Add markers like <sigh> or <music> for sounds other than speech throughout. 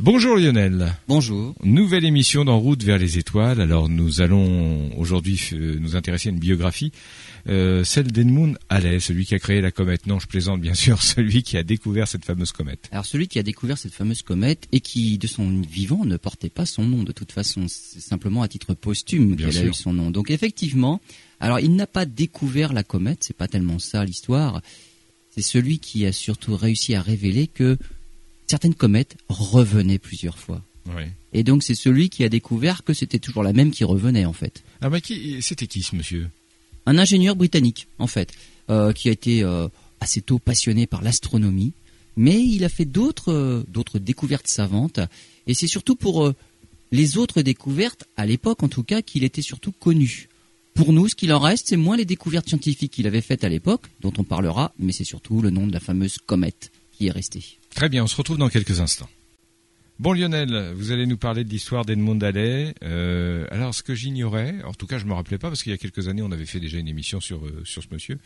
Bonjour Lionel. Bonjour. Nouvelle émission d'En route vers les étoiles. Alors nous allons aujourd'hui nous intéresser à une biographie, euh, celle d'Edmund Halley, celui qui a créé la comète. Non, je plaisante bien sûr, <laughs> celui qui a découvert cette fameuse comète. Alors celui qui a découvert cette fameuse comète et qui de son vivant ne portait pas son nom de toute façon, c'est simplement à titre posthume qu'elle a eu son nom. Donc effectivement, alors il n'a pas découvert la comète, c'est pas tellement ça l'histoire. C'est celui qui a surtout réussi à révéler que certaines comètes revenaient plusieurs fois. Et donc c'est celui qui a découvert que c'était toujours la même qui revenait en fait. Ah bah c'était qui ce monsieur? Un ingénieur britannique en fait, euh, qui a été euh, assez tôt passionné par l'astronomie, mais il a fait d'autres euh, d'autres découvertes savantes. Et c'est surtout pour les autres découvertes, à l'époque en tout cas, qu'il était surtout connu. Pour nous, ce qu'il en reste, c'est moins les découvertes scientifiques qu'il avait faites à l'époque, dont on parlera, mais c'est surtout le nom de la fameuse comète qui est restée. Très bien, on se retrouve dans quelques instants. Bon Lionel, vous allez nous parler de l'histoire d'Edmond Halley. Euh, alors ce que j'ignorais, en tout cas je me rappelais pas parce qu'il y a quelques années on avait fait déjà une émission sur euh, sur ce monsieur.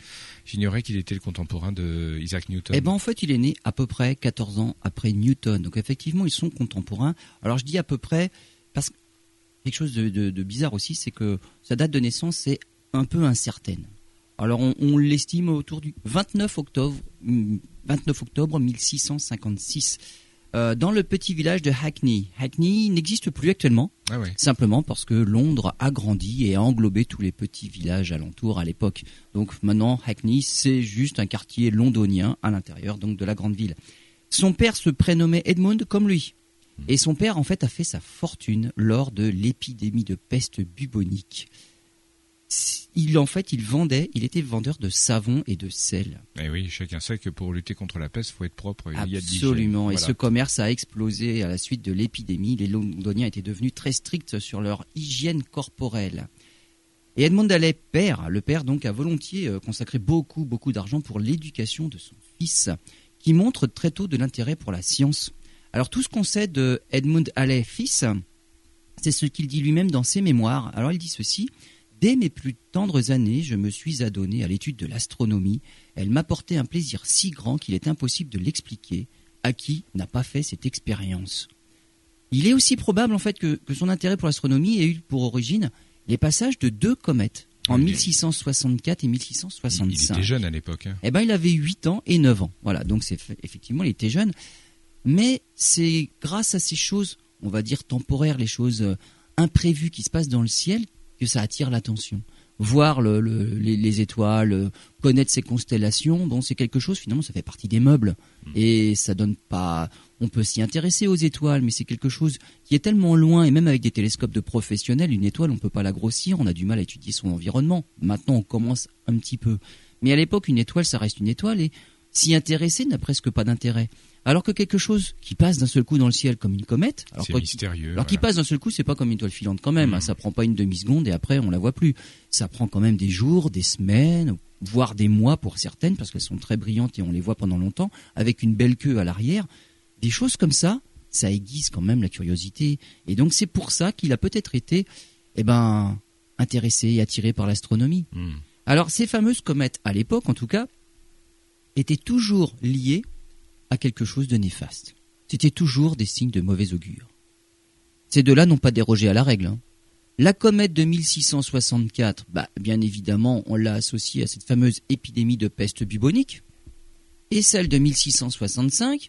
J'ignorais qu'il était le contemporain de Isaac Newton. Eh ben en fait il est né à peu près 14 ans après Newton. Donc effectivement ils sont contemporains. Alors je dis à peu près parce que quelque chose de, bizarre aussi, c'est que sa date de naissance est un peu incertaine. Alors on, on l'estime autour du 29 octobre 29 octobre 1656. Euh, dans le petit village de Hackney. Hackney n'existe plus actuellement, ah simplement parce que Londres a grandi et a englobé tous les petits villages alentours à l'époque. Donc maintenant, Hackney, c'est juste un quartier londonien à l'intérieur donc de la grande ville. Son père se prénommait Edmund comme lui. Hmm. Et son père, en fait, a fait sa fortune lors de l'épidémie de peste bubonique il en fait, il vendait, il était vendeur de savon et de sel. Et eh oui, chacun sait que pour lutter contre la peste, il faut être propre. Absolument. Et ce commerce a explosé à la suite de l'épidémie. Les Londoniens étaient devenus très stricts sur leur hygiène corporelle. Et Edmond Halley, père, le père donc a volontiers euh, consacré beaucoup, beaucoup d'argent pour l'éducation de son fils, qui montre très tôt de l'intérêt pour la science. Alors tout ce qu'on sait de Edmund Halley, fils, c'est ce qu'il dit lui-même dans ses mémoires. Alors il dit ceci Dès mes plus tendres années, je me suis adonné à l'étude de l'astronomie. Elle m'apportait un plaisir si grand qu'il est impossible de l'expliquer à qui n'a pas fait cette expérience. Il est aussi probable en fait que, son intérêt pour l'astronomie ait eu pour origine les passages de deux comètes en 1664 et 1665. Il était jeune à l'époque. Hein. Eh ben, il avait 8 ans et 9 ans. Voilà, donc c'est effectivement, il était jeune. Mais c'est grâce à ces choses, on va dire temporaires, les choses euh, imprévues qui se passent dans le ciel, que ça attire l'attention. Voir les, étoiles, euh, connaître ces constellations, bon, c'est quelque chose finalement, ça fait partie des meubles mm. et ça donne pas. On peut s'y intéresser aux étoiles, mais c'est quelque chose qui est tellement loin et même avec des télescopes de professionnels, une étoile, on peut pas la grossir, on a du mal à étudier son environnement. Maintenant, on commence un petit peu, mais à l'époque, une étoile, ça reste une étoile et s'y intéresser n'a presque pas d'intérêt. Alors que quelque chose qui passe d'un seul coup dans le ciel comme une comète, alors, mystérieux, alors qui passe d'un seul coup, c'est pas comme une toile filante quand même. Hein. Ça prend pas une demi seconde et après on la voit plus. Ça prend quand même des jours, des semaines, voire des mois pour certaines parce qu'elles sont très brillantes et on les voit pendant longtemps avec une belle queue à l'arrière. Des choses comme ça, ça aiguise quand même la curiosité. Et donc c'est pour ça qu'il a peut-être été, eh ben, intéressé et attiré par l'astronomie. Hmm. Alors ces fameuses comètes, à l'époque en tout cas, étaient toujours liées à quelque chose de néfaste. C'était toujours des signes de mauvais augure. Ces deux-là n'ont pas dérogé à la règle. Hein. La comète de 1664, bah, bien évidemment, on l'a associée à cette fameuse épidémie de peste bubonique. Et celle de 1665,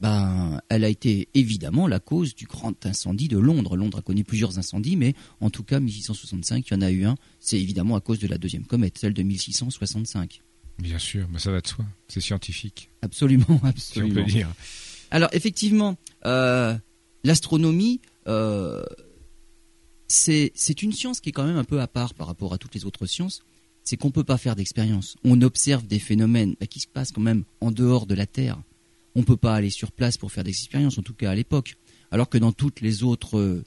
bah, elle a été évidemment la cause du grand incendie de Londres. Londres a connu plusieurs incendies, mais en tout cas, 1665, il y en a eu un. C'est évidemment à cause de la deuxième comète, celle de 1665. Bien sûr, mais ça va de soi. C'est scientifique. Absolument, absolument. Si on peut dire. Alors effectivement, euh, l'astronomie, euh, c'est une science qui est quand même un peu à part par rapport à toutes les autres sciences. C'est qu'on ne peut pas faire d'expérience. On observe des phénomènes bah, qui se passent quand même en dehors de la Terre. On ne peut pas aller sur place pour faire des expériences, en tout cas à l'époque. Alors que dans toutes les autres euh,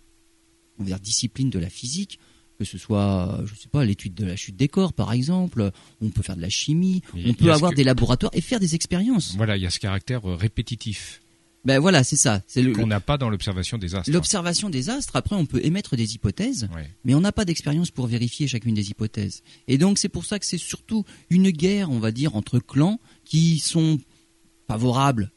on va dire, disciplines de la physique, que ce soit, je sais pas, l'étude de la chute des corps, par exemple. On peut faire de la chimie. on peut avoir des laboratoires et faire des expériences. Voilà, il y a ce caractère euh, répétitif. Ben voilà, c'est ça. C'est qu'on n'a pas dans l'observation des astres. L'observation des astres. Après, on peut émettre des hypothèses, mais on n'a pas d'expérience pour vérifier chacune des hypothèses. Et donc, c'est pour ça que c'est surtout une guerre, on va dire, entre clans qui sont favorables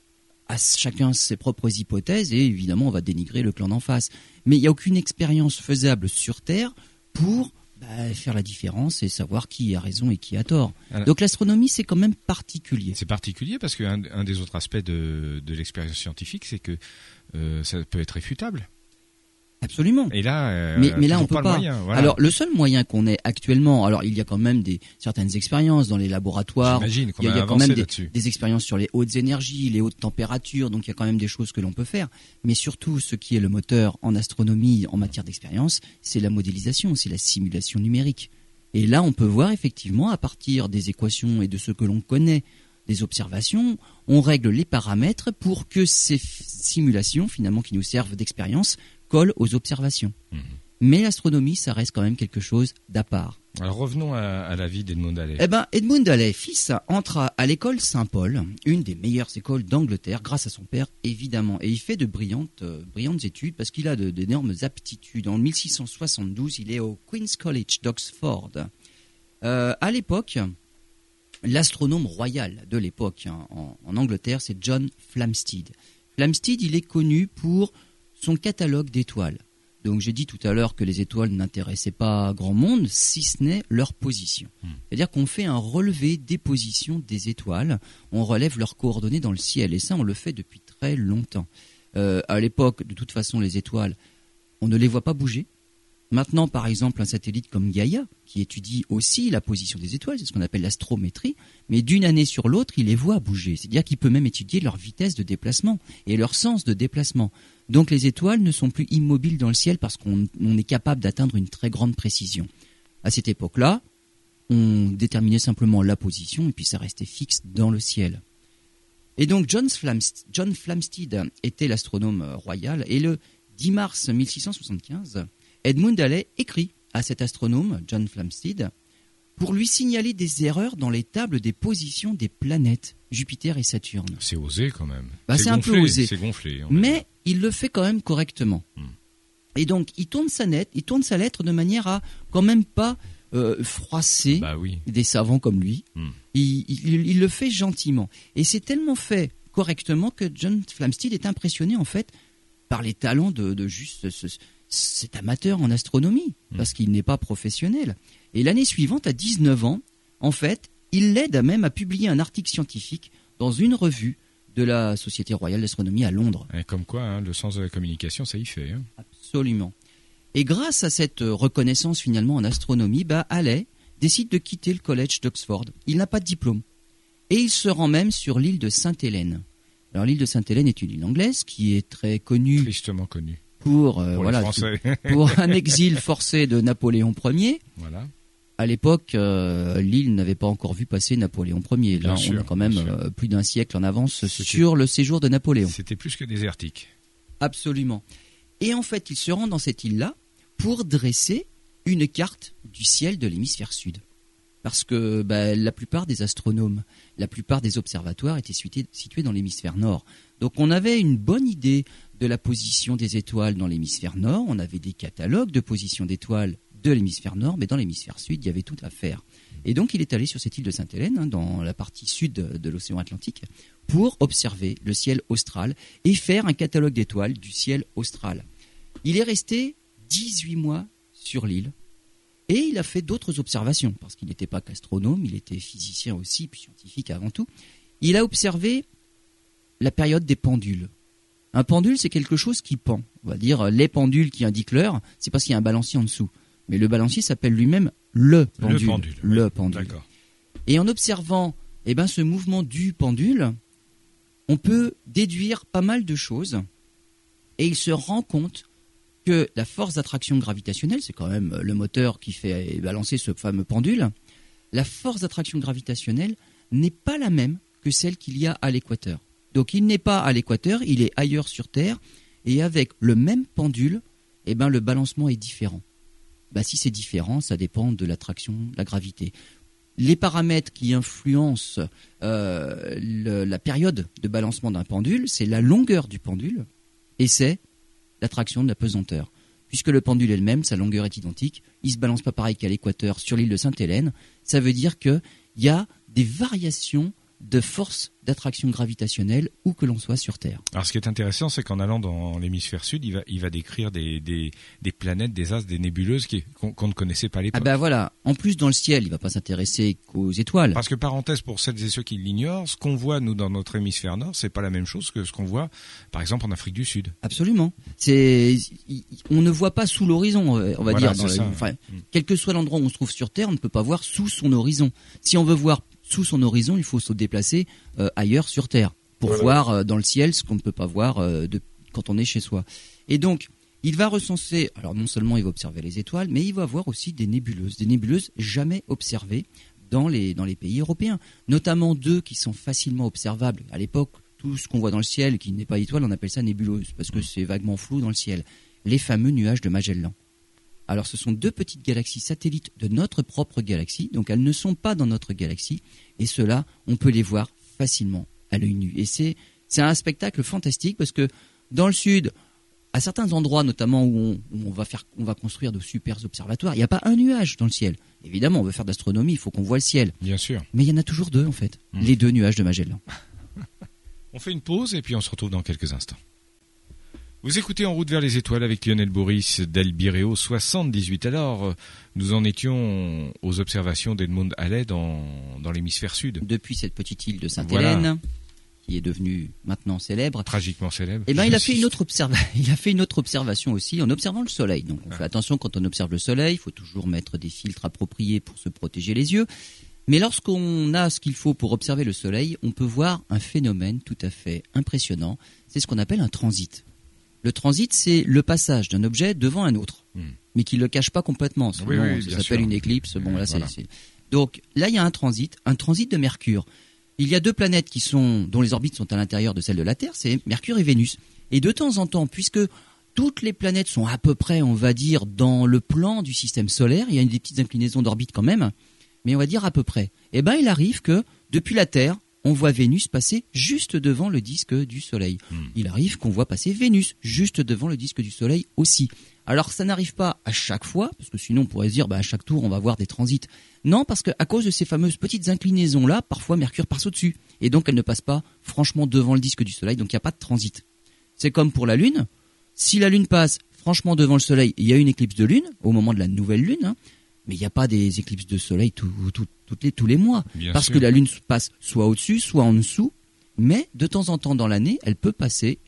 à chacun ses propres hypothèses et évidemment on va dénigrer le clan d'en face. Mais il n'y a aucune expérience faisable sur Terre pour bah, faire la différence et savoir qui a raison et qui a tort. Donc l'astronomie, c'est quand même particulier. C'est particulier parce qu'un un des autres aspects de, de l'expérience scientifique, c'est que euh, ça peut être réfutable. Absolument. Et là, euh, mais, mais là on peut pas. Alors le seul moyen qu'on ait actuellement, alors il y a quand même des certaines expériences dans les laboratoires. J'imagine il y a, quand même des, expériences sur les hautes énergies, les hautes températures, donc il y a quand même des choses que l'on peut faire. Mais surtout, ce qui est le moteur en astronomie en matière d'expérience, c'est la modélisation, c'est la simulation numérique. Et là, on peut voir effectivement à partir des équations et de ce que l'on connaît des observations, on règle les paramètres pour que ces simulations, finalement, qui nous servent d'expérience, colle aux observations. Mhm. Mais l'astronomie, ça reste quand même quelque chose d'à part. Alors revenons à, la vie d'Edmund Halley. Eh ben, Edmund Halley, fils, entre à, l'école Saint-Paul, une des meilleures écoles d'Angleterre, grâce à son père, évidemment. Et il fait de brillantes, euh, brillantes études parce qu'il a d'énormes aptitudes. En 1672, il est au Queen's College d'Oxford. Euh, à l'époque, l'astronome royal de l'époque hein, en, en, Angleterre, c'est John Flamsteed. Flamsteed, il est connu pour son catalogue d'étoiles. Donc j'ai dit tout à l'heure que les étoiles n'intéressaient pas grand monde, si ce n'est leur position. Hmm. C'est-à-dire qu'on fait un relevé des positions des étoiles, on relève leurs coordonnées dans le ciel, et ça on le fait depuis très longtemps. Euh, à l'époque, de toute façon, les étoiles, on ne les voit pas bouger, Maintenant, par exemple, un satellite comme Gaïa, qui étudie aussi la position des étoiles, c'est ce qu'on appelle l'astrométrie, mais d'une année sur l'autre, il les voit bouger. C'est-à-dire qu'il peut même étudier leur vitesse de déplacement et leur sens de déplacement. Donc les étoiles ne sont plus immobiles dans le ciel parce qu'on est capable d'atteindre une très grande précision. À cette époque-là, on déterminait simplement la position et puis ça restait fixe dans le ciel. Et donc John, Flamsteed était l'astronome royal et le 10 mars 1675, Edmund Halley écrit à cet astronome, John Flamsteed, pour lui signaler des erreurs dans les tables des positions des planètes, Jupiter et Saturne. C'est osé quand même. Bah, c'est un peu osé. C'est gonflé. Mais il le fait quand même correctement. Hmm. Et donc, il tourne sa lettre, il tourne sa lettre de manière à quand même pas euh, froisser bah des savants comme lui. Hmm. Il, le fait gentiment. Et c'est tellement fait correctement que John Flamsteed est impressionné en fait par les talents de, juste cet amateur en astronomie, hmm. parce qu'il n'est pas professionnel. Et l'année suivante, à 19 ans, en fait, il l'aide même à publier un article scientifique dans une revue de la Société royale d'astronomie à Londres. Et comme quoi, hein, le sens de la communication, ça y fait. Hein. Absolument. Et grâce à cette reconnaissance finalement en astronomie, bah, Halley décide de quitter le collège d'Oxford. Il n'a pas de diplôme. Et il se rend même sur l'île de Sainte-Hélène. Alors l'île de Sainte-Hélène est une île anglaise qui est très connue. Tristement connue pour, euh, voilà, pour <laughs> un exil forcé de Napoléon Ier. Voilà. À l'époque, euh, l'île n'avait pas encore vu passer Napoléon Ier. Là, on a quand même euh, plus d'un siècle en avance sur le séjour de Napoléon. C'était plus que désertique. Absolument. Et en fait, il se rend dans cette île-là pour dresser une carte du ciel de l'hémisphère sud. Parce que bah, la plupart des astronomes, la plupart des observatoires étaient situés dans l'hémisphère nord. Donc on avait une bonne idée de la position des étoiles dans l'hémisphère nord, on avait des catalogues de position d'étoiles de l'hémisphère nord, mais dans l'hémisphère sud, il y avait tout à faire. Et donc il est allé sur cette île de Sainte-Hélène, hein, dans la partie sud de l'océan Atlantique, pour observer le ciel austral et faire un catalogue d'étoiles du ciel austral. Il est resté 18 mois sur l'île et il a fait d'autres observations, parce qu'il n'était pas qu'astronome, il était physicien aussi, puis scientifique avant tout. Il a observé la période des pendules. Un pendule, c'est quelque chose qui pend. On va dire les pendules qui indiquent l'heure, c'est parce qu'il y a un balancier en dessous. Mais le balancier s'appelle lui-même le pendule. Le pendule. Et en observant eh ben, ce mouvement du pendule, on peut déduire pas mal de choses. Et il se rend compte que la force d'attraction gravitationnelle, c'est quand même le moteur qui fait balancer ce fameux pendule, la force d'attraction gravitationnelle n'est pas la même que celle qu'il y a à l'équateur. Donc il n'est pas à l'équateur, il est ailleurs sur Terre, et avec le même pendule, eh ben, le balancement est différent. Bah, si c'est différent, ça dépend de l'attraction, de la gravité. Les paramètres qui influencent euh, la période de balancement d'un pendule, c'est la longueur du pendule et c'est l'attraction de la pesanteur. Puisque le pendule est le même, sa longueur est identique, il ne se balance pas pareil qu'à l'équateur sur l'île de Sainte-Hélène, ça veut dire qu'il y a des variations de force d'attraction gravitationnelle où que l'on soit sur Terre. Alors ce qui est intéressant, c'est qu'en allant dans l'hémisphère sud, il va, il va décrire des, des, des planètes, des astres, des nébuleuses qu'on ne connaissait pas à Ah l'époque. ben voilà, en plus dans le ciel, il va pas s'intéresser qu'aux étoiles. Parce que parenthèse pour celles et ceux qui l'ignorent, ce qu'on voit nous dans notre hémisphère nord, c'est pas la même chose que ce qu'on voit, par exemple, en Afrique du Sud. Absolument. C'est, on ne voit pas sous l'horizon, euh, on va Voilà, dire. dans enfin, Mm. quel que soit l'endroit où on se trouve sur Terre, on ne peut pas voir sous son horizon. Si on veut voir sous son horizon, il faut se déplacer euh, ailleurs sur Terre pour Voilà. voir euh, dans le ciel ce qu'on ne peut pas voir euh, de, quand on est chez soi. Et donc, il va recenser. Alors non seulement il va observer les étoiles, mais il va voir aussi des nébuleuses, des nébuleuses jamais observées dans les dans les pays européens, notamment deux qui sont facilement observables à l'époque. Tout ce qu'on voit dans le ciel qui n'est pas étoile, on appelle ça nébuleuse parce que c'est vaguement flou dans le ciel. Les fameux nuages de Magellan. Alors ce sont deux petites galaxies satellites de notre propre galaxie, donc elles ne sont pas dans notre galaxie, et ceux-là, on peut les voir facilement à l'œil nu. Et c'est c'est un spectacle fantastique parce que dans le sud, à certains endroits, notamment où on, où on va faire, on va construire de super observatoires, il n'y a pas un nuage dans le ciel. Évidemment, on veut faire d'astronomie, il faut qu'on voit le ciel, Bien sûr. mais il y en a toujours deux en fait, Mm. les deux nuages de Magellan. <laughs> On fait une pause et puis on se retrouve dans quelques instants. Vous écoutez En route vers les étoiles avec Lionel Boris d'Albireo 78. Alors, nous en étions aux observations d'Edmund Halley dans, dans l'hémisphère sud, Depuis cette petite île de Sainte-Hélène, qui est devenue maintenant célèbre, tragiquement célèbre. Eh ben, il a fait une autre <laughs> il a fait une autre observation aussi en observant le soleil. Donc, on fait attention quand on observe le soleil, il faut toujours mettre des filtres appropriés pour se protéger les yeux. Mais lorsqu'on a ce qu'il faut pour observer le soleil, on peut voir un phénomène tout à fait impressionnant. C'est ce qu'on appelle un transit. Le transit, c'est le passage d'un objet devant un autre, Hmm. mais qui ne le cache pas complètement. Sinon, Oui, oui, ça s'appelle une éclipse. Bon, là, c'est- Voilà. c'est. Donc là, il y a un transit, un transit de Mercure. Il y a deux planètes qui sont, dont les orbites sont à l'intérieur de celles de la Terre, c'est Mercure et Vénus. Et de temps en temps, puisque toutes les planètes sont à peu près, on va dire, dans le plan du système solaire, il y a des petites inclinaisons d'orbite quand même, mais on va dire à peu près. Eh ben, il arrive que depuis la Terre, on voit Vénus passer juste devant le disque du Soleil. Hmm. Il arrive qu'on voit passer Vénus juste devant le disque du Soleil aussi. Alors ça n'arrive pas à chaque fois, parce que sinon on pourrait se dire bah, à chaque tour on va voir des transits. Non, parce qu'à cause de ces fameuses petites inclinaisons là, parfois Mercure passe au-dessus, et donc elle ne passe pas franchement devant le disque du Soleil, donc il n'y a pas de transit. C'est comme pour la Lune. Si la Lune passe franchement devant le Soleil, il y a une éclipse de Lune au moment de la nouvelle Lune, hein, mais il n'y a pas des éclipses de Soleil tout- tout- toutes les, tous les mois, Bien parce sûr. que la Lune passe soit au-dessus, soit en dessous, mais de temps en temps dans l'année, elle peut passer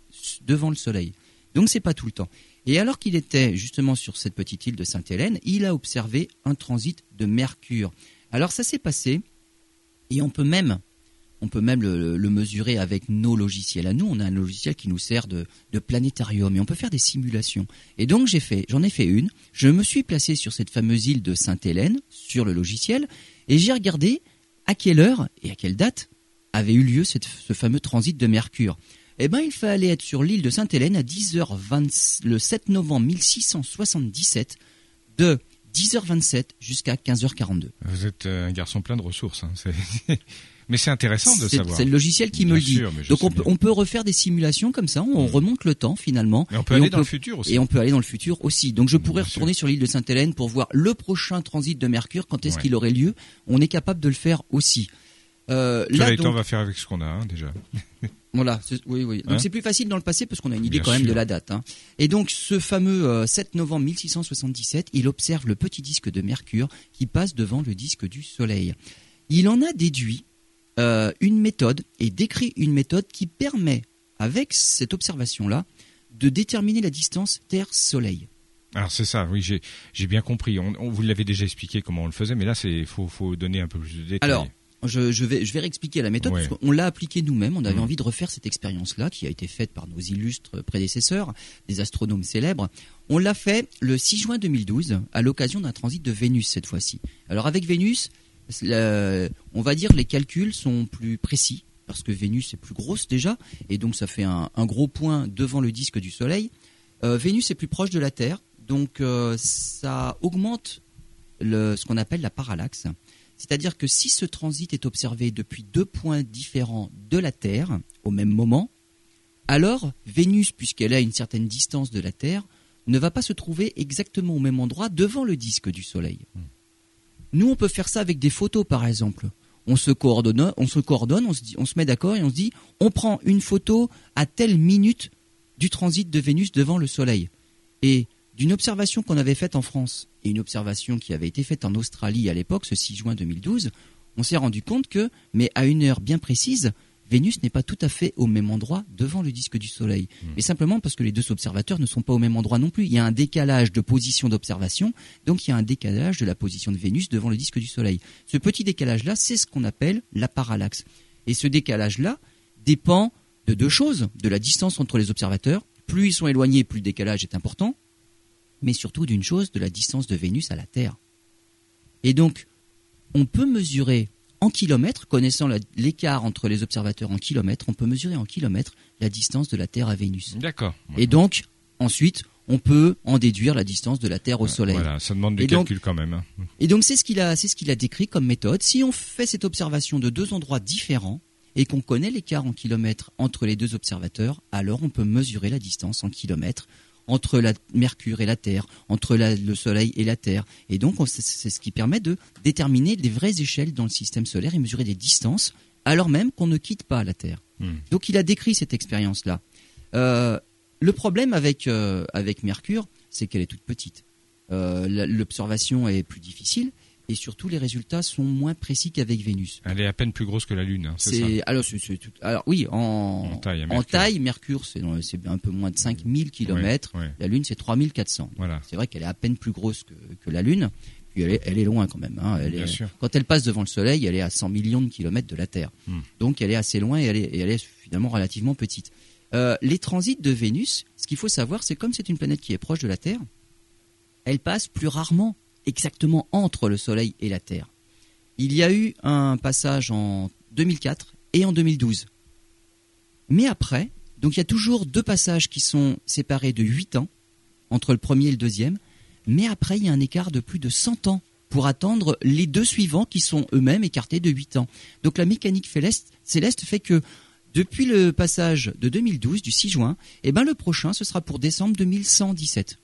devant le Soleil. Donc c'est pas tout le temps. Et alors qu'il était justement sur cette petite île de Sainte-Hélène, il a observé un transit de Mercure. Alors ça s'est passé, et on peut même, on peut même le, mesurer avec nos logiciels. À nous, on a un logiciel qui nous sert de, de planétarium, et on peut faire des simulations. Et donc j'ai fait, j'en ai fait une. Je me suis placé sur cette fameuse île de Sainte-Hélène, sur le logiciel, et j'ai regardé à quelle heure et à quelle date avait eu lieu cette- ce fameux transit de Mercure. Eh ben, il fallait être sur l'île de Sainte-Hélène à 10h20, le 7 novembre 1677, de 10h27 jusqu'à 15h42. Vous êtes euh, un garçon plein de ressources. hein. <laughs> Mais c'est intéressant de savoir. c'est le logiciel qui Bien me le dit. Donc on peut, on peut refaire des simulations comme ça, on Mm. remonte le temps finalement. Mais on peut Et aller dans le futur aussi. Et on peut aller dans le futur aussi. Donc je pourrais Bien sûr. retourner sur l'île de Sainte-Hélène pour voir le prochain transit de Mercure, quand est-ce Ouais. qu'il aurait lieu. On est capable de le faire aussi. Euh, là, donc, on va faire avec ce qu'on a hein, déjà. <laughs> Voilà, oui, oui. Donc Hein c'est plus facile dans le passé parce qu'on a une idée Bien quand même sûr. de la date. hein. Et donc ce fameux euh, 7 novembre 1677, il observe le petit disque de Mercure qui passe devant le disque du Soleil. Il en a déduit euh, une méthode et décrit une méthode qui permet, avec cette observation-là, de déterminer la distance Terre-Soleil. Alors c'est ça, oui, j'ai bien compris. On, on vous l'avait déjà expliqué comment on le faisait, mais là c'est faut faut donner un peu plus de détails. Alors, je, je vais, je vais réexpliquer la méthode Ouais. parce qu'on l'a appliquée nous-mêmes. On avait Mhm. envie de refaire cette expérience-là qui a été faite par nos illustres prédécesseurs, des astronomes célèbres. On l'a fait le 6 juin 2012 à l'occasion d'un transit de Vénus cette fois-ci. Alors avec Vénus, on va dire les calculs sont plus précis parce que Vénus est plus grosse déjà et donc ça fait un, gros point devant le disque du Soleil. Euh, Vénus est plus proche de la Terre, donc euh, ça augmente ce qu'on appelle la parallaxe. C'est-à-dire que si ce transit est observé depuis deux points différents de la Terre au même moment, alors Vénus, puisqu'elle à une certaine distance de la Terre, ne va pas se trouver exactement au même endroit devant le disque du Soleil. Nous, on peut faire ça avec des photos, par exemple. on se coordonne, on se met d'accord et on se dit, on prend une photo à telle minute du transit de Vénus devant le Soleil. Et d'une observation qu'on avait faite en France et une observation qui avait été faite en Australie à l'époque, ce 6 juin 2012, on s'est rendu compte que, mais à une heure bien précise, Vénus n'est pas tout à fait au même endroit devant le disque du Soleil. Mais hmm. simplement parce que les deux observateurs ne sont pas au même endroit non plus. Il y a un décalage de position d'observation, donc il y a un décalage de la position de Vénus devant le disque du Soleil. Ce petit décalage-là, c'est ce qu'on appelle la parallaxe. Et ce décalage-là dépend de deux choses, de la distance entre les observateurs. Plus ils sont éloignés, plus le décalage est important, mais surtout d'une chose, de la distance de Vénus à la Terre. Et donc, on peut mesurer en kilomètres, connaissant l'écart entre les observateurs en kilomètres, on peut mesurer en kilomètres la distance de la Terre à Vénus. D'accord. Et donc, ensuite, on peut en déduire la distance de la Terre au Soleil. Voilà, ça demande des calculs quand même. Hein. Et donc, c'est ce qu'il a, c'est ce qu'il a décrit comme méthode. Si on fait cette observation de deux endroits différents et qu'on connaît l'écart en kilomètres entre les deux observateurs, alors on peut mesurer la distance en kilomètres entre la Mercure et la Terre, entre le Soleil et la Terre. Et donc, c'est ce qui permet de déterminer des vraies échelles dans le système solaire et mesurer des distances, alors même qu'on ne quitte pas la Terre. Hmm. Donc, il a décrit cette expérience-là. Euh, le problème avec, euh, avec Mercure, c'est qu'elle est toute petite. Euh, l'observation est plus difficile et surtout les résultats sont moins précis qu'avec Vénus. Elle est à peine plus grosse que la Lune, hein, c'est alors, alors oui, en, taille, Mercure, c'est un peu moins de 5000 km, la Lune c'est 3400. Voilà. C'est vrai qu'elle est à peine plus grosse que, la Lune, puis elle est, elle est loin quand même. Hein. Elle est, quand elle passe devant le Soleil, elle est à 100 millions de kilomètres de la Terre. Hmm. Donc elle est assez loin et elle est, elle est finalement relativement petite. Euh, les transits de Vénus, ce qu'il faut savoir, c'est comme c'est une planète qui est proche de la Terre, elle passe plus rarement exactement entre le Soleil et la Terre. Il y a eu un passage en 2004 et en 2012. Mais après, donc il y a toujours deux passages qui sont séparés de 8 ans entre le premier et le deuxième, mais après il y a un écart de plus de 100 ans pour attendre les deux suivants qui sont eux-mêmes écartés de 8 ans. Donc la mécanique céleste fait que depuis le passage de 2012, du 6 juin, eh ben le prochain, ce sera pour décembre 2117.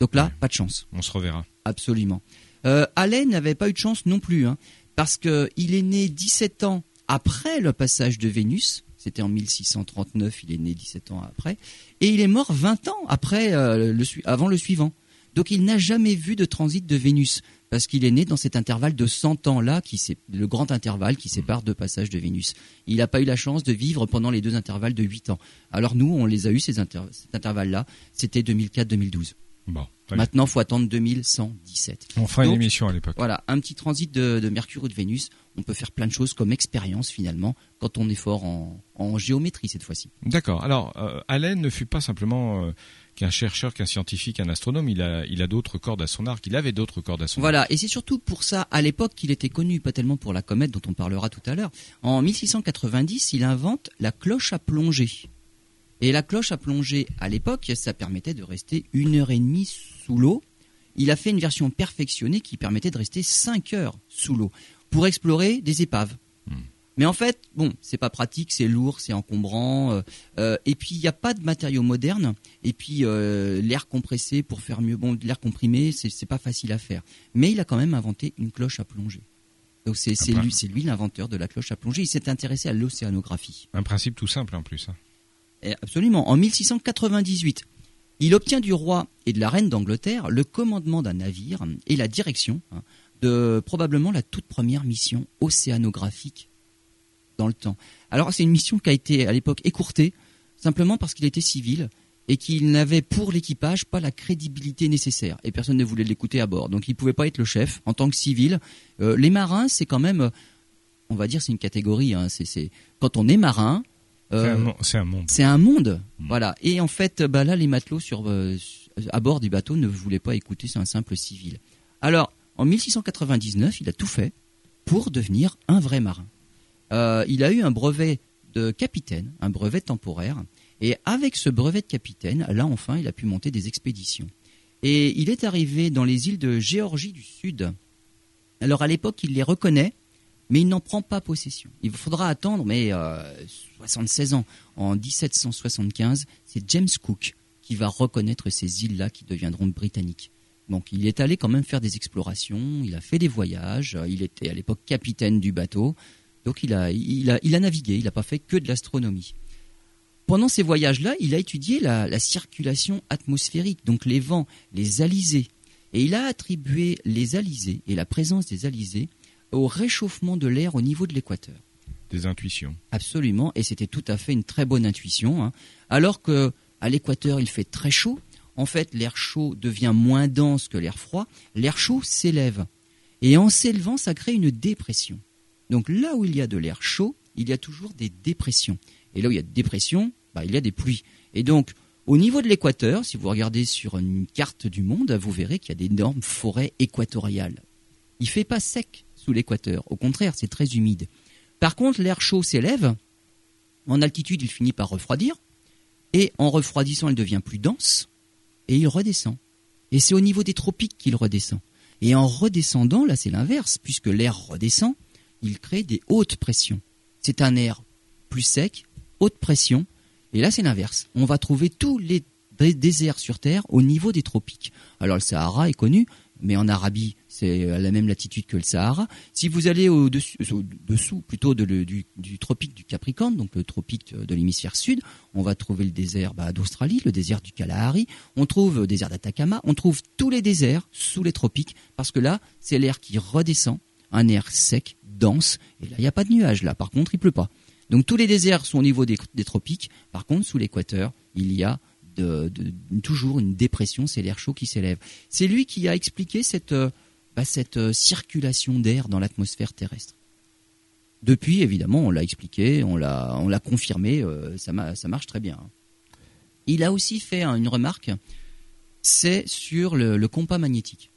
Donc là, pas de chance. On se reverra. Absolument. Euh, Allen n'avait pas eu de chance non plus, hein, parce qu'il est né 17 ans après le passage de Vénus. C'était en 1639, il est né 17 ans après. Et il est mort 20 ans après, euh, le, avant le suivant. Donc il n'a jamais vu de transit de Vénus, parce qu'il est né dans cet intervalle de 100 ans-là, qui c'est le grand intervalle qui sépare deux passages de Vénus. Il n'a pas eu la chance de vivre pendant les deux intervalles de 8 ans. Alors nous, on les a eu, ces cet intervalle-là, c'était 2004-2012. Bon, Maintenant, faut attendre 2117. On fera une émission à l'époque. Voilà, un petit transit de, Mercure ou de Vénus. On peut faire plein de choses comme expérience finalement quand on est fort en, géométrie cette fois-ci. D'accord. Alors, euh, Allen ne fut pas simplement euh, qu'un chercheur, qu'un scientifique, un astronome. Il a, il a d'autres cordes à son arc. Il avait d'autres cordes à son voilà. arc. Voilà. Et c'est surtout pour ça, à l'époque, qu'il était connu, pas tellement pour la comète dont on parlera tout à l'heure. En 1690, il invente la cloche à plonger. Et la cloche à plonger, à l'époque, ça permettait de rester une heure et demie sous l'eau. Il a fait une version perfectionnée qui permettait de rester cinq heures sous l'eau pour explorer des épaves. Hmm. Mais en fait, bon, c'est pas pratique, c'est lourd, c'est encombrant. Euh, euh, et puis il n'y a pas de matériaux modernes. Et puis euh, l'air compressé pour faire mieux, bon, l'air comprimé, c'est pas facile à faire. Mais il a quand même inventé une cloche à plonger. Donc c'est lui, lui l'inventeur de la cloche à plonger. Il s'est intéressé à l'océanographie. Un principe tout simple en plus. Hein. Eh, absolument. En 1698, il obtient du roi et de la reine d'Angleterre le commandement d'un navire et la direction hein, de probablement la toute première mission océanographique dans le temps. Alors c'est une mission qui a été à l'époque écourtée, simplement parce qu'il était civil et qu'il n'avait pour l'équipage pas la crédibilité nécessaire et personne ne voulait l'écouter à bord. Donc il ne pouvait pas être le chef en tant que civil. Euh, les marins, c'est quand même, on va dire, c'est une catégorie. Hein, c'est quand on est marin, c'est un, monde. C'est un monde, hmm. voilà. Et en fait, bah là, les matelots sur euh, à bord du bateau ne voulaient pas écouter, c'est un simple civil. Alors, en 1699, il a tout fait pour devenir un vrai marin. Euh, il a eu un brevet de capitaine, un brevet temporaire, et avec ce brevet de capitaine, là enfin, il a pu monter des expéditions. Et il est arrivé dans les îles de Géorgie du Sud. Alors à l'époque, il les reconnaît, mais il n'en prend pas possession. Il faudra attendre, mais 76 euh, ans, en 1775, c'est James Cook qui va reconnaître ces îles-là qui deviendront britanniques. Donc il est allé quand même faire des explorations, il a fait des voyages, il était à l'époque capitaine du bateau, Donc il a navigué, il n'a pas fait que de l'astronomie. Pendant ces voyages-là, il a étudié la, la, circulation atmosphérique, donc les vents, les alizés. Et il a attribué les alizés et la présence des alizés au réchauffement de l'air au niveau de l'équateur. Des intuitions. Absolument, et c'était tout à fait une très bonne intuition. Hein. Alors que à l'équateur, il fait très chaud. En fait, l'air chaud devient moins dense que l'air froid. L'air chaud s'élève. Et en s'élevant, ça crée une dépression. Donc là où il y a de l'air chaud, il y a toujours des dépressions. Et là où il y a des dépressions, bah, il y a des pluies. Et donc, au niveau de l'équateur, si vous regardez sur une carte du monde, vous verrez qu'il y a d'énormes forêts équatoriales. Il fait pas sec l'équateur. Au contraire, c'est très humide. Par contre, l'air chaud s'élève. En altitude, il finit par refroidir. Et en refroidissant, il devient plus dense. Et il redescend. Et c'est au niveau des tropiques qu'il redescend. Et en redescendant, là c'est l'inverse, puisque l'air redescend, il crée des hautes pressions. C'est un air plus sec, haute pression, et là c'est l'inverse. On va trouver tous les déserts sur Terre au niveau des tropiques. Alors le Sahara est connu, mais en Arabie, c'est à la même latitude que le Sahara. Si vous allez au-dessous, dessous plutôt du, tropique du Capricorne, donc le tropique de l'hémisphère sud, on va trouver le désert bah, d'Australie, le désert du Kalahari, on trouve le désert d'Atacama, on trouve tous les déserts sous les tropiques, parce que là, c'est l'air qui redescend, un air sec, dense, et là, il n'y a pas de nuages, là, par contre, il pleut pas. Donc tous les déserts sont au niveau des tropiques, par contre, sous l'équateur, il y a toujours une dépression, c'est l'air chaud qui s'élève. C'est lui qui a expliqué cette, euh, bah, cette euh, circulation d'air dans l'atmosphère terrestre. Depuis, évidemment, on l'a expliqué, on l'a, on l'a confirmé, euh, ça, ça, marche très bien. Il a aussi fait une remarque, c'est sur le, compas magnétique.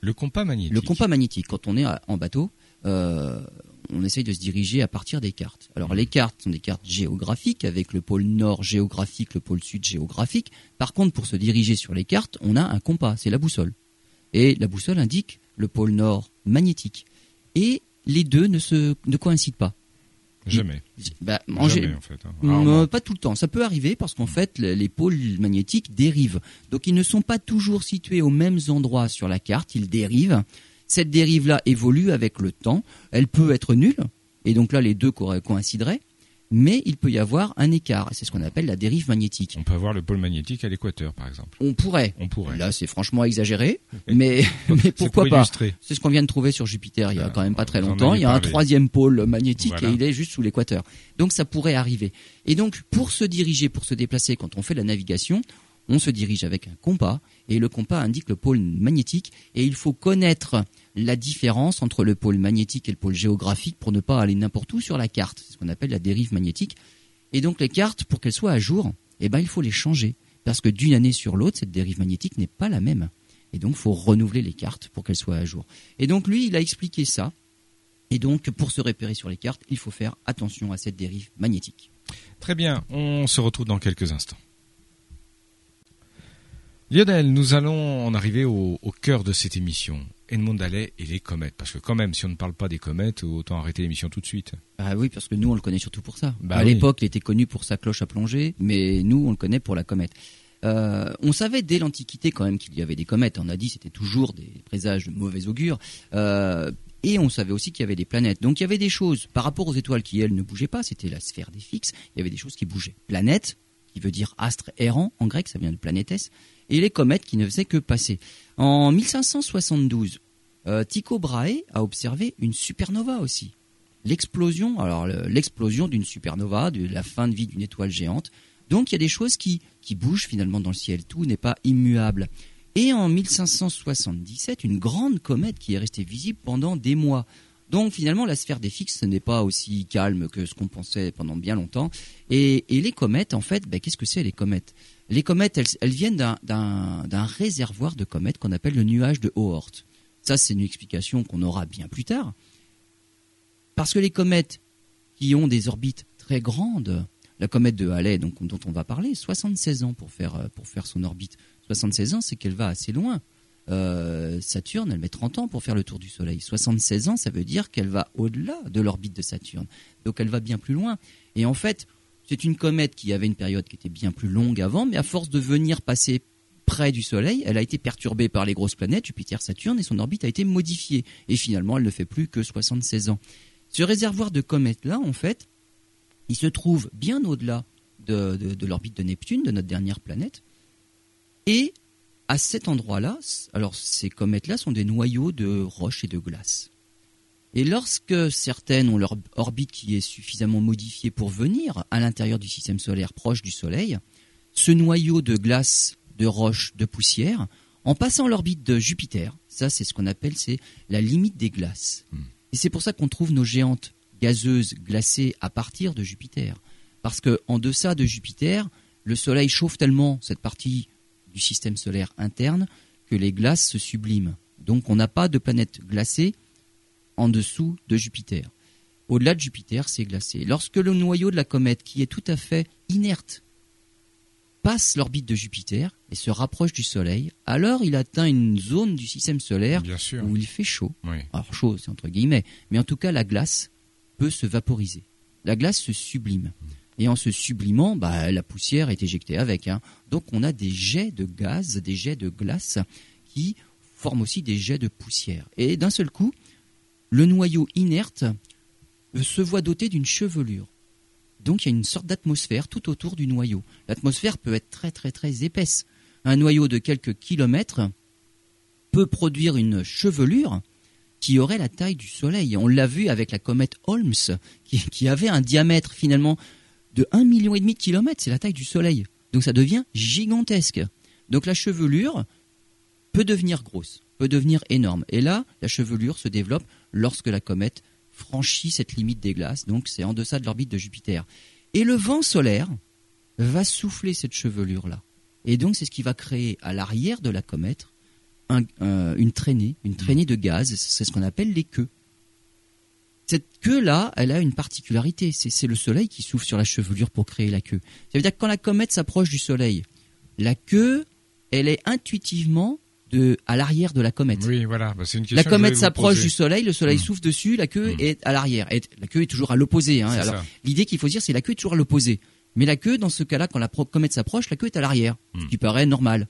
Le compas magnétique. Le compas magnétique. Quand on est en bateau, on essaye de se diriger à partir des cartes. Alors les cartes sont des cartes géographiques avec le pôle nord géographique, le pôle sud géographique. Par contre, pour se diriger sur les cartes, on a un compas, c'est la boussole. Et la boussole indique le pôle nord magnétique. Et les deux ne se ne coïncident pas. Jamais. Bah, Jamais, en fait. Hein. pas tout le temps. Ça peut arriver parce qu'en fait, les pôles magnétiques dérivent. Donc, ils ne sont pas toujours situés aux mêmes endroits sur la carte. Ils dérivent. Cette dérive-là évolue avec le temps. Elle peut être nulle, et donc là, les deux coïncideraient. Mais il peut y avoir un écart. C'est ce qu'on appelle la dérive magnétique. On peut avoir le pôle magnétique à l'équateur, par exemple. On pourrait. On pourrait. Là, c'est franchement exagéré, mais, <laughs> mais pourquoi pas C'est ce qu'on vient de trouver sur Jupiter il y a quand même pas très longtemps. Il y a un troisième pôle magnétique et il est juste sous l'équateur. Donc ça pourrait arriver. Et donc pour se diriger, pour se déplacer, quand on fait la navigation, on se dirige avec un compas et le compas indique le pôle magnétique et il faut connaître la différence entre le pôle magnétique et le pôle géographique pour ne pas aller n'importe où sur la carte. C'est ce qu'on appelle la dérive magnétique. Et donc les cartes, pour qu'elles soient à jour, eh ben, il faut les changer. Parce que d'une année sur l'autre, cette dérive magnétique n'est pas la même. Et donc, il faut renouveler les cartes pour qu'elles soient à jour. Et donc, lui, il a expliqué ça. Et donc, pour se repérer sur les cartes, il faut faire attention à cette dérive magnétique. Très bien, on se retrouve dans quelques instants. Lionel, nous allons en arriver au, cœur de cette émission. Edmond Halley et les comètes. Parce que quand même, si on ne parle pas des comètes, autant arrêter l'émission tout de suite. Ah oui, parce que nous, on le connaît surtout pour ça. Bah à l'époque, il était connu pour sa cloche à plonger, mais nous, on le connaît pour la comète. Euh, on savait dès l'Antiquité quand même qu'il y avait des comètes. On a dit c'était toujours des présages de mauvais augure. Euh, et on savait aussi qu'il y avait des planètes. Donc il y avait des choses par rapport aux étoiles qui, elles, ne bougeaient pas. C'était la sphère des fixes. Il y avait des choses qui bougeaient. Planète, qui veut dire astre errant en grec, ça vient de planétesse et les comètes qui ne faisaient que passer. En 1572, euh, Tycho Brahe a observé une supernova aussi. L'explosion, d'une supernova, de la fin de vie d'une étoile géante. Donc il y a des choses qui, qui bougent finalement dans le ciel. Tout n'est pas immuable. Et en 1577, une grande comète qui est restée visible pendant des mois. Donc finalement, la sphère des fixes n'est pas aussi calme que ce qu'on pensait pendant bien longtemps. Et, les comètes, en fait, ben, qu'est-ce que c'est les comètes? Les comètes, elles, viennent d'un réservoir de comètes qu'on appelle le nuage de Oort. Ça, c'est une explication qu'on aura bien plus tard. Parce que les comètes qui ont des orbites très grandes, la comète de Halley, dont on va parler, 76 ans pour faire, pour faire son orbite. 76 ans, c'est qu'elle va assez loin. Euh, Saturne, elle met 30 ans pour faire le tour du Soleil. 76 ans, ça veut dire qu'elle va au-delà de l'orbite de Saturne. Donc elle va bien plus loin. Et en fait, c'est une comète qui avait une période qui était bien plus longue avant, mais à force de venir passer près du Soleil, elle a été perturbée par les grosses planètes, Jupiter, Saturne, et son orbite a été modifiée. Et finalement, elle ne fait plus que 76 ans. Ce réservoir de comètes-là, en fait, il se trouve bien au-delà de, de l'orbite de Neptune, de notre dernière planète. Et à cet endroit-là, alors ces comètes-là sont des noyaux de roches et de glace. Et lorsque certaines ont leur orbite qui est suffisamment modifiée pour venir à l'intérieur du système solaire proche du Soleil, ce noyau de glace, de roches, de poussière, en passant l'orbite de Jupiter, ça c'est ce qu'on appelle c'est la limite des glaces. Hmm. Et c'est pour ça qu'on trouve nos géantes gazeuses glacées à partir de Jupiter. Parce qu'en deçà de Jupiter, le Soleil chauffe tellement cette partie du système solaire interne que les glaces se subliment. Donc on n'a pas de planète glacée en dessous de Jupiter. Au-delà de Jupiter, c'est glacé. Lorsque le noyau de la comète, qui est tout à fait inerte, passe l'orbite de Jupiter et se rapproche du Soleil, alors il atteint une zone du système solaire où il fait chaud. Alors chaud, c'est entre guillemets, mais en tout cas la glace peut se vaporiser. La glace se sublime. Et en se sublimant, bah, la poussière est éjectée avec. Hein. Donc on a des jets de gaz, des jets de glace qui forment aussi des jets de poussière. Et d'un seul coup, le noyau inerte se voit doté d'une chevelure. Donc il y a une sorte d'atmosphère tout autour du noyau. L'atmosphère peut être très très très épaisse. Un noyau de quelques kilomètres peut produire une chevelure qui aurait la taille du Soleil. On l'a vu avec la comète Holmes, qui, avait un diamètre finalement de 1,5 million de kilomètres. C'est la taille du Soleil. Donc ça devient gigantesque. Donc la chevelure peut devenir grosse, peut devenir énorme. Et là, la chevelure se développe lorsque la comète franchit cette limite des glaces, donc c'est en deçà de l'orbite de Jupiter. Et le vent solaire va souffler cette chevelure-là. Et donc c'est ce qui va créer à l'arrière de la comète une traînée, une traînée de gaz, c'est ce qu'on appelle les queues. Cette queue-là, elle a une particularité, c'est le Soleil qui souffle sur la chevelure pour créer la queue. Ça veut dire que quand la comète s'approche du Soleil, la queue, elle est intuitivement à l'arrière de la comète. Oui, voilà. Bah, une la comète s'approche du Soleil, le Soleil hmm. souffle dessus, la queue hmm. est à l'arrière. La queue est toujours à l'opposé. Hein. Alors, l'idée qu'il faut dire, c'est la queue est toujours à l'opposé. Mais la queue, dans ce cas-là, quand la comète s'approche, la queue est à l'arrière, ce hmm. qui paraît normal.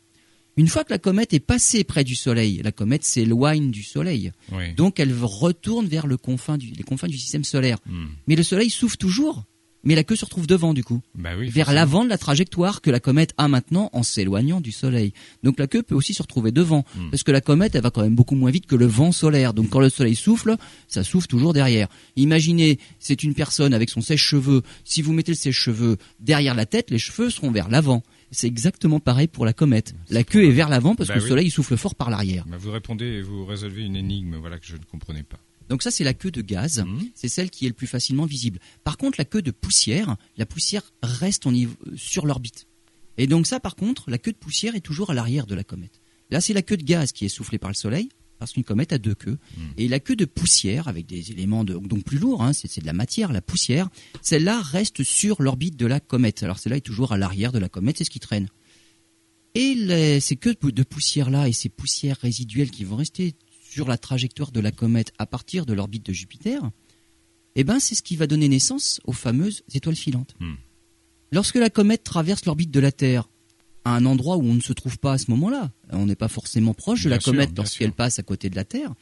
Une fois que la comète est passée près du Soleil, la comète s'éloigne du Soleil. Donc elle retourne vers le confin les confins du système solaire. Mais le Soleil souffle toujours mais la queue se retrouve devant du coup, bah vers l'avant de la trajectoire que la comète a maintenant en s'éloignant du Soleil. Donc la queue peut aussi se retrouver devant, hmm. parce que la comète elle va quand même beaucoup moins vite que le vent solaire. Donc quand le Soleil souffle, ça souffle toujours derrière. Imaginez, c'est une personne avec son sèche-cheveux. Si vous mettez le sèche-cheveux derrière la tête, les cheveux seront vers l'avant. C'est exactement pareil pour la comète. La queue est vers l'avant parce bah que le Soleil souffle fort par l'arrière. Bah vous répondez, vous résolvez une énigme, voilà que je ne comprenais pas. Donc ça, c'est la queue de gaz. Mhm. C'est celle qui est le plus facilement visible. Par contre, la queue de poussière, la poussière reste sur l'orbite. Et donc ça, par contre, la queue de poussière est toujours à l'arrière de la comète. Là, c'est la queue de gaz qui est soufflée par le Soleil, parce qu'une comète a deux queues. Mhm. Et la queue de poussière, avec des éléments donc plus lourds, hein, c'est de la matière, la poussière, celle-là reste sur l'orbite de la comète. Alors celle-là est toujours à l'arrière de la comète, c'est ce qui traîne. Et ces queues de poussière-là et ces poussières résiduelles qui vont rester sur la trajectoire de la comète à partir de l'orbite de Jupiter, eh ben, c'est ce qui va donner naissance aux fameuses étoiles filantes. Hmm. Lorsque la comète traverse l'orbite de la Terre, à un endroit où on ne se trouve pas à ce moment-là, on n'est pas forcément proche de la comète lorsqu'elle passe à côté de la Terre,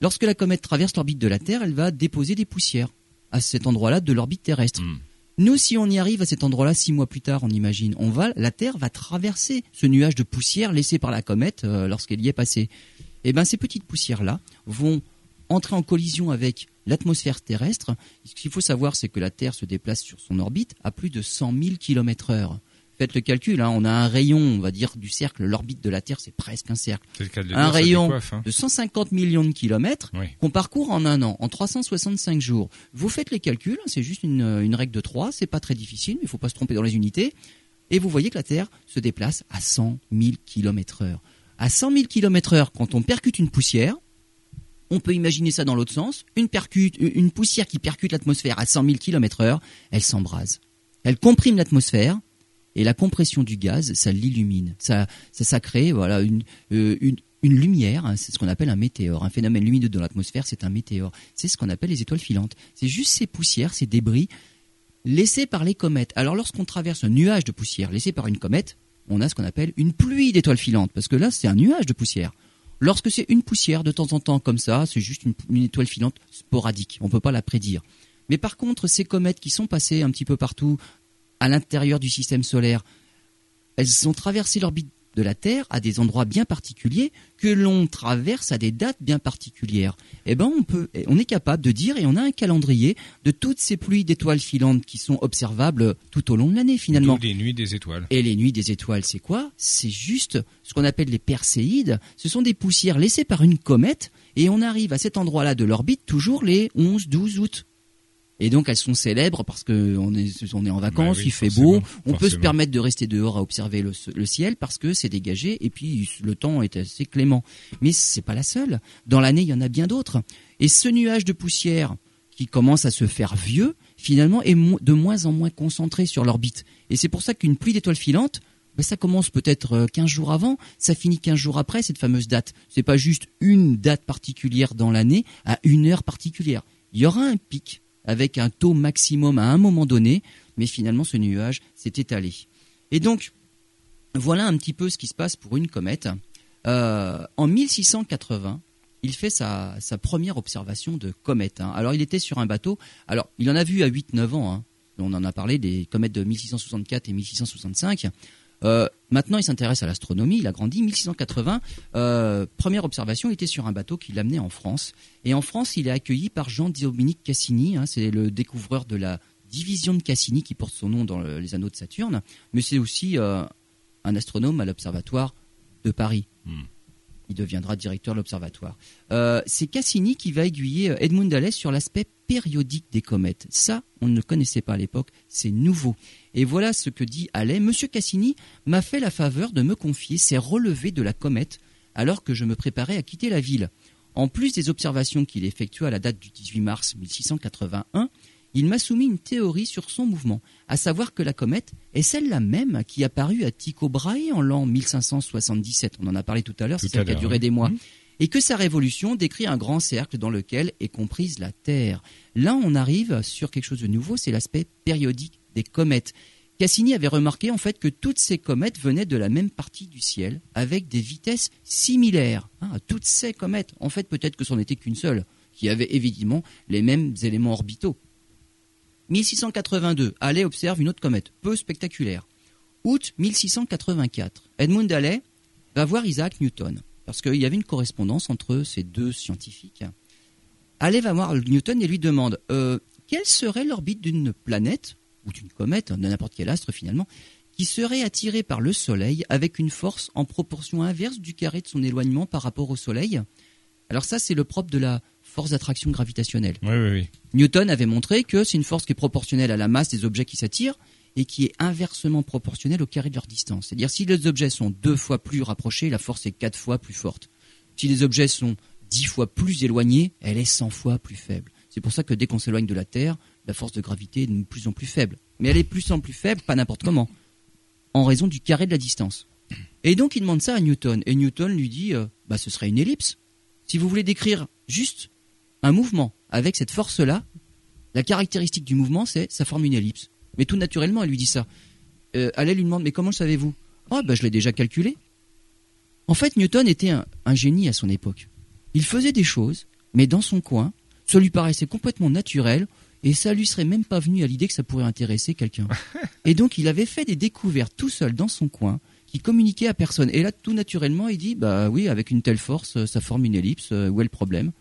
lorsque la comète traverse l'orbite de la Terre, elle va déposer des poussières à cet endroit-là de l'orbite terrestre. Hmm. Nous, si on y arrive à cet endroit-là six mois plus tard, on imagine, on va, la Terre va traverser ce nuage de poussière laissé par la comète euh, lorsqu'elle y est passée eh ben, ces petites poussières-là vont entrer en collision avec l'atmosphère terrestre. Ce qu'il faut savoir, c'est que la Terre se déplace sur son orbite à plus de 100 000 km heure. Faites le calcul, hein, on a un rayon, on va dire, du cercle, l'orbite de la Terre, c'est presque un cercle. un rayon hein. de 150 millions de kilomètres qu'on parcourt en un an, en 365 jours. Vous faites les calculs, c'est juste une, une, règle de 3, c'est pas très difficile, mais il faut pas se tromper dans les unités. Et vous voyez que la Terre se déplace à 100 000 km heure à 100 000 km heure, quand on percute une poussière, on peut imaginer ça dans l'autre sens. Une, poussière qui percute l'atmosphère à 100 000 km heure, elle s'embrase. Elle comprime l'atmosphère et la compression du gaz, ça l'illumine. Ça, ça, crée voilà une, euh, lumière, hein, c'est ce qu'on appelle un météore. Un phénomène lumineux dans l'atmosphère, c'est un météore. C'est ce qu'on appelle les étoiles filantes. C'est juste ces poussières, ces débris laissés par les comètes. Alors lorsqu'on traverse un nuage de poussière laissé par une comète, on a ce qu'on appelle une pluie d'étoiles filantes, parce que là, c'est un nuage de poussière. Lorsque c'est une poussière de temps en temps comme ça, c'est juste une, étoile filante sporadique. On ne peut pas la prédire. Mais par contre, ces comètes qui sont passées un petit peu partout à l'intérieur du système solaire, elles ont traversé l'orbite de la Terre à des endroits bien particuliers que l'on traverse à des dates bien particulières. Eh ben, on peut, on est capable de dire et on a un calendrier de toutes ces pluies d'étoiles filantes qui sont observables tout au long de l'année finalement. Les nuits des étoiles. Et les nuits des étoiles, c'est quoi? C'est juste ce qu'on appelle les perséides. Ce sont des poussières laissées par une comète et on arrive à cet endroit-là de l'orbite toujours les 11, 12 août. Et donc elles sont célèbres parce que on est, on est en vacances, Bah oui, il fait beau, on peut se permettre de rester dehors à observer le, le ciel parce que c'est dégagé et puis le temps est assez clément. Mais c'est pas la seule. Dans l'année, il y en a bien d'autres. Et ce nuage de poussière qui commence à se faire vieux, finalement, est de moins en moins concentré sur l'orbite. Et c'est pour ça qu'une pluie d'étoiles filantes, ben, ça commence peut-être euh, 15 jours avant, ça finit 15 jours après cette fameuse date. C'est pas juste une date particulière dans l'année à une heure particulière. Il y aura un pic avec un taux maximum à un moment donné, mais finalement ce nuage s'est étalé. Et donc, voilà un petit peu ce qui se passe pour une comète. Euh, en 1680, il fait sa, première observation de comète. hein. Alors il était sur un bateau, alors il en a vu à 8-9 ans, hein. on en a parlé des comètes de 1664 et 1665. Euh, maintenant, il s'intéresse à l'astronomie. Il a grandi. 1680, euh, première observation, était sur un bateau qui l'amenait en France. Et en France, il est accueilli par Jean-Dominique Cassini. hein, c'est le découvreur de la division de Cassini qui porte son nom dans le- les anneaux de Saturne. Mais c'est aussi euh, un astronome à l'observatoire de Paris. Hmm. Il deviendra directeur de l'observatoire. Euh, c'est Cassini qui va aiguiller euh, Edmund Halley sur l'aspect périodique des comètes. Ça, on ne le connaissait pas à l'époque, c'est nouveau. Et voilà ce que dit Halley. Monsieur Cassini m'a fait la faveur de me confier ses relevés de la comète alors que je me préparais à quitter la ville. En plus des observations qu'il effectua à la date du 18 mars 1681, il m'a soumis une théorie sur son mouvement, à savoir que la comète est celle-là même qui apparut à Tycho Brahe en l'an 1577. On en a parlé tout à l'heure, c'est celle qui a duré oui. des mois. Mhm. Et que sa révolution décrit un grand cercle dans lequel est comprise la Terre. Là, on arrive sur quelque chose de nouveau, c'est l'aspect périodique des comètes. Cassini avait remarqué en fait que toutes ces comètes venaient de la même partie du ciel, avec des vitesses similaires. hein, à toutes ces comètes. En fait, peut-être que ce n'en était qu'une seule, qui avait évidemment les mêmes éléments orbitaux. 1682, Halley observe une autre comète, peu spectaculaire. Août 1684, Edmund Halley va voir Isaac Newton, parce qu'il y avait une correspondance entre ces deux scientifiques. Halley va voir Newton et lui demande euh, quelle serait l'orbite d'une planète, ou d'une comète, de n'importe quel astre finalement, qui serait attirée par le Soleil avec une force en proportion inverse du carré de son éloignement par rapport au Soleil? Alors ça, c'est le propre de la force d'attraction gravitationnelle. Oui, oui, oui. Newton avait montré que c'est une force qui est proportionnelle à la masse des objets qui s'attirent et qui est inversement proportionnelle au carré de leur distance. C'est-à-dire si les objets sont deux fois plus rapprochés, la force est quatre fois plus forte. Si les objets sont dix fois plus éloignés, elle est cent fois plus faible. C'est pour ça que dès qu'on s'éloigne de la Terre, la force de gravité est de plus en plus faible. Mais elle est plus en plus faible, pas n'importe comment, en raison du carré de la distance. Et donc il demande ça à Newton, et Newton lui dit, euh, bah ce serait une ellipse. Si vous voulez décrire juste un mouvement avec cette force-là, la caractéristique du mouvement, c'est ça forme une ellipse. Mais tout naturellement, elle lui dit ça. Euh, Halley lui demande, mais comment le savez-vous? Ah, bah je l'ai déjà calculé. En fait, Newton était un, un génie à son époque. Il faisait des choses, mais dans son coin, ça lui paraissait complètement naturel, et ça lui serait même pas venu à l'idée que ça pourrait intéresser quelqu'un. <laughs> Et donc, il avait fait des découvertes tout seul dans son coin, qui communiquaient à personne. Et là, tout naturellement, il dit, bah oui, avec une telle force, ça forme une ellipse, euh, où est le problème?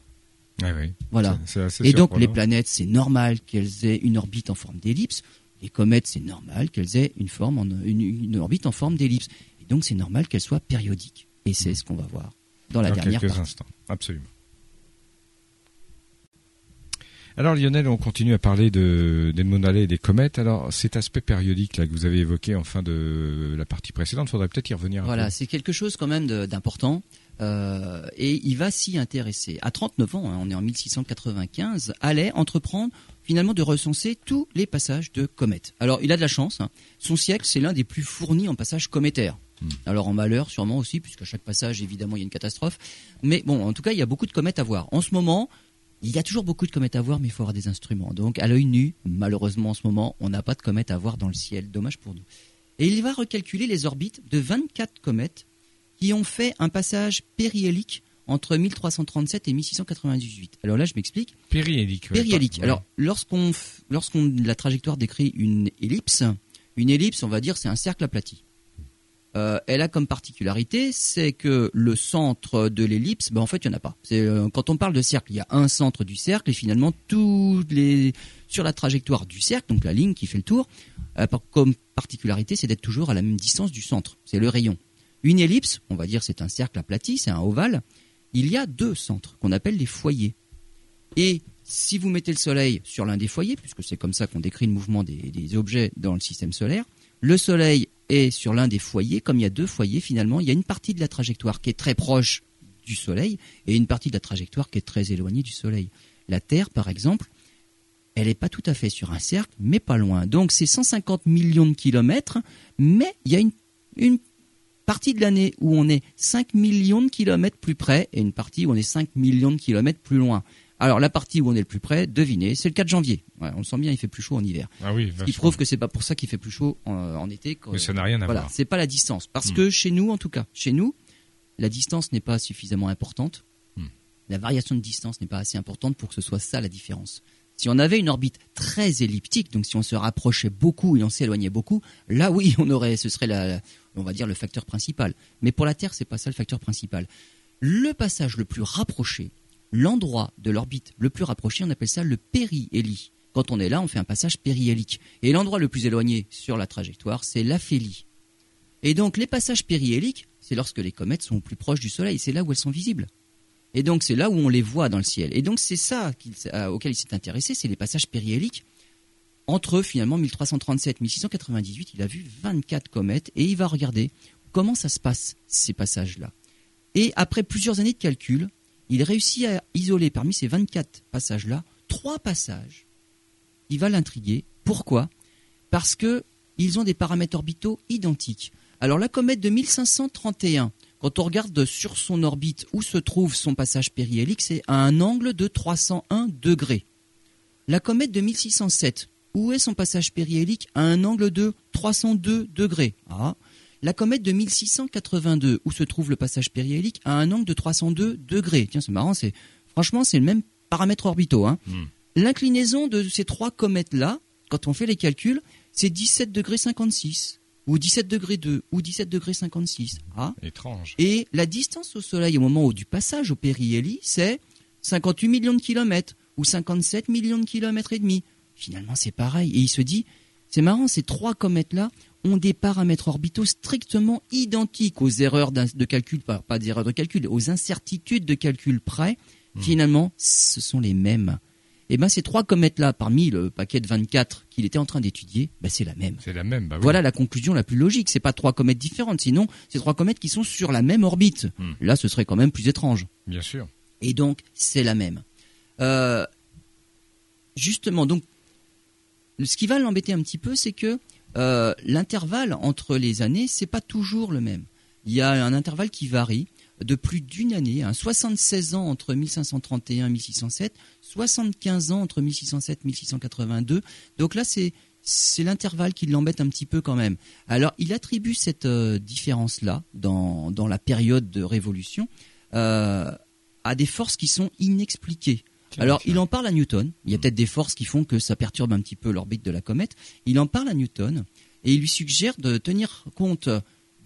Oui. Voilà. Et donc les planètes, c'est normal qu'elles aient une orbite en forme d'ellipse. Les comètes, c'est normal qu'elles aient une forme en, une, une orbite en forme d'ellipse. Et donc c'est normal qu'elles soient périodiques. Et c'est ce qu'on va voir dans la Dans dernière quelques partie. instants, absolument. Alors Lionel, on continue à parler de d'Edmond Halley et des comètes. Alors cet aspect périodique là que vous avez évoqué en fin de la partie précédente, faudrait peut-être y revenir. un Voilà, c'est quelque chose quand même d'important. Euh, et il va s'y intéresser. À 39 ans, hein, on est en 1695, Halley entreprend finalement de recenser tous les passages de comètes. Alors, il a de la chance. hein. Son siècle, c'est l'un des plus fournis en passages cométaires. Hmm. Alors en malheur sûrement aussi, puisqu'à chaque passage, évidemment, il y a une catastrophe. Mais bon, en tout cas, il y a beaucoup de comètes à voir. En ce moment, il y a toujours beaucoup de comètes à voir, mais il faut avoir des instruments. Donc, à l'œil nu, malheureusement, en ce moment, on n'a pas de comètes à voir dans le ciel. Dommage pour nous. Et il va recalculer les orbites de 24 comètes qui ont fait un passage périhélique entre 1337 et 1698. Alors là, je m'explique. Périhélique. Périhélique. Alors, lorsqu'on lorsqu'on la trajectoire décrit une ellipse, une ellipse, on va dire, c'est un cercle aplati. Euh, elle a comme particularité, c'est que le centre de l'ellipse, ben en fait, il n'y en a pas. Euh, quand on parle de cercle, il y a un centre du cercle et finalement, tous les, sur la trajectoire du cercle, donc la ligne qui fait le tour, euh, comme particularité, c'est d'être toujours à la même distance du centre. C'est le rayon. Une ellipse, on va dire c'est un cercle aplati, c'est un ovale. Il y a deux centres qu'on appelle les foyers. Et si vous mettez le Soleil sur l'un des foyers, puisque c'est comme ça qu'on décrit le mouvement des, objets dans le système solaire, le Soleil est sur l'un des foyers, comme il y a deux foyers finalement, il y a une partie de la trajectoire qui est très proche du Soleil et une partie de la trajectoire qui est très éloignée du Soleil. La Terre, par exemple, elle n'est pas tout à fait sur un cercle, mais pas loin. Donc c'est 150 millions de kilomètres, mais il y a une partie de l'année où on est 5 millions de kilomètres plus près et une partie où on est 5 millions de kilomètres plus loin. Alors la partie où on est le plus près, devinez, c'est le 4 janvier. on le sent bien, il fait plus chaud en hiver. Ah oui, Ce qui prouve que c'est pas pour ça qu'il fait plus chaud en, été. Mais ça n'a rien à voilà, voir. C'est pas la distance, parce hmm. que chez nous, en tout cas, chez nous, la distance n'est pas suffisamment importante. Hmm. La variation de distance n'est pas assez importante pour que ce soit ça la différence. Si on avait une orbite très elliptique, donc si on se rapprochait beaucoup et on s'éloignait beaucoup, là oui, <laughs> on aurait, ce serait la, on va dire le facteur principal. Mais pour la Terre, c'est pas ça le facteur principal. Le passage le plus rapproché l'endroit de l'orbite le plus rapproché, on appelle ça le périhélie. Quand on est là, on fait un passage périhélique. Et l'endroit le plus éloigné sur la trajectoire, c'est l'aphélie. Et donc les passages périhéliques, c'est lorsque les comètes sont plus proches du Soleil, c'est là où elles sont visibles. Et donc c'est là où on les voit dans le ciel. Et donc c'est ça euh, auquel il s'est intéressé, c'est les passages périhéliques. Entre finalement 1337 et 1698, il a vu 24 comètes et il va regarder comment ça se passe, ces passages-là. Et après plusieurs années de calcul, il réussit à isoler parmi ces 24 passages-là trois passages. Il va l'intriguer. Pourquoi? Parce que ils ont des paramètres orbitaux identiques. Alors la comète de 1531, quand on regarde sur son orbite où se trouve son passage périhélique, c'est à un angle de 301 degrés. La comète de 1607, où est son passage périhélique à un angle de 302 degrés? Ah. La comète de 1682, où se trouve le passage périhélique, a un angle de 302 degrés. Tiens, c'est marrant, c'est franchement c'est le même paramètre orbitaux. Hein. Hmm. L'inclinaison de ces trois comètes-là, quand on fait les calculs, c'est 17 degrés 56 ou 17 degrés 2 ou 17 degrés 56. Ah. Étrange. Et la distance au Soleil au moment du passage au périhélie, c'est 58 millions de kilomètres ou 57 millions de kilomètres et demi. Finalement, c'est pareil. Et il se dit, c'est marrant, ces trois comètes-là ont des paramètres orbitaux strictement identiques aux erreurs de calcul, pas, pas d'erreurs de calcul, aux incertitudes de calcul près. Hmm. Finalement, ce sont les mêmes. Et eh ben ces trois comètes-là, parmi le paquet de 24 qu'il était en train d'étudier, ben c'est la même. C'est la même. Bah voilà la conclusion la plus logique. C'est pas trois comètes différentes, sinon c'est trois comètes qui sont sur la même orbite. Hmm. Là, ce serait quand même plus étrange. Bien sûr. Et donc c'est la même. Euh, justement, donc ce qui va l'embêter un petit peu, c'est que euh, l'intervalle entre les années, c'est pas toujours le même. Il y a un intervalle qui varie de plus d'une année, 76 hein. ans entre 1531 et 1607, 75 ans entre 1607 et 1682. Donc là, c'est c'est l'intervalle qui l'embête un petit peu quand même. Alors, il attribue cette euh, différence-là dans, dans la période de révolution euh, à des forces qui sont inexpliquées. Alors, il en parle à Newton. Il y a peut-être des forces qui font que ça perturbe un petit peu l'orbite de la comète. Il en parle à Newton et il lui suggère de tenir compte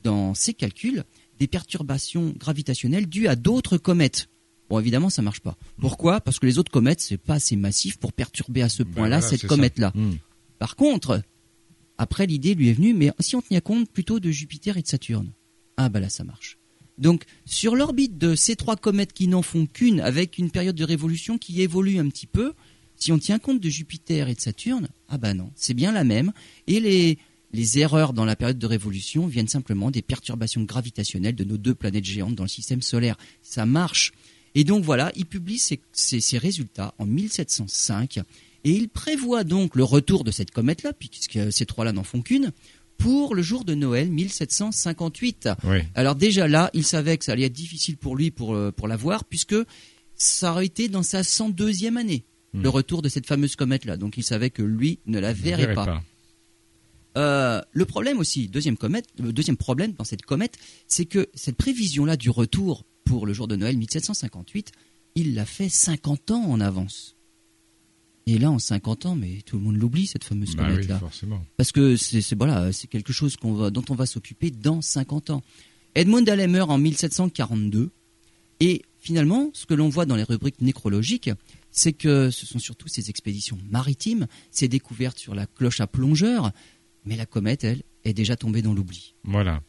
dans ses calculs des perturbations gravitationnelles dues à d'autres comètes. Bon, évidemment, ça marche pas. Pourquoi? Parce que les autres comètes, c'est pas assez massif pour perturber à ce ben point-là cette comète-là. Hmm. Par contre, après, l'idée lui est venue, mais si on tenait compte plutôt de Jupiter et de Saturne, ah bah là, ça marche. Donc sur l'orbite de ces trois comètes qui n'en font qu'une, avec une période de révolution qui évolue un petit peu, si on tient compte de Jupiter et de Saturne, ah ben non, c'est bien la même. Et les, les erreurs dans la période de révolution viennent simplement des perturbations gravitationnelles de nos deux planètes géantes dans le système solaire. Ça marche. Et donc voilà, il publie ses, ses résultats en 1705 et il prévoit donc le retour de cette comète-là, puisque ces trois-là n'en font qu'une, pour le jour de Noël 1758. Alors déjà là, il savait que ça allait être difficile pour lui pour, euh, pour l'avoir, puisque ça aurait été dans sa 102e année, hmm. le retour de cette fameuse comète-là. Donc il savait que lui ne la verrait, pas. Euh, le problème aussi, deuxième comète, le deuxième problème dans cette comète, c'est que cette prévision-là du retour pour le jour de Noël 1758, il l'a fait 50 ans en avance. Et là, en 50 ans, mais tout le monde l'oublie cette fameuse Bah comète-là. oui, forcément. Parce que c'est voilà, quelque chose qu'on va, dont on va s'occuper dans 50 ans. Edmund Halley meurt en 1742 et finalement, ce que l'on voit dans les rubriques nécrologiques, c'est que ce sont surtout ces expéditions maritimes, ces découvertes sur la cloche à plongeur, mais la comète, elle, est déjà tombée dans l'oubli. Voilà.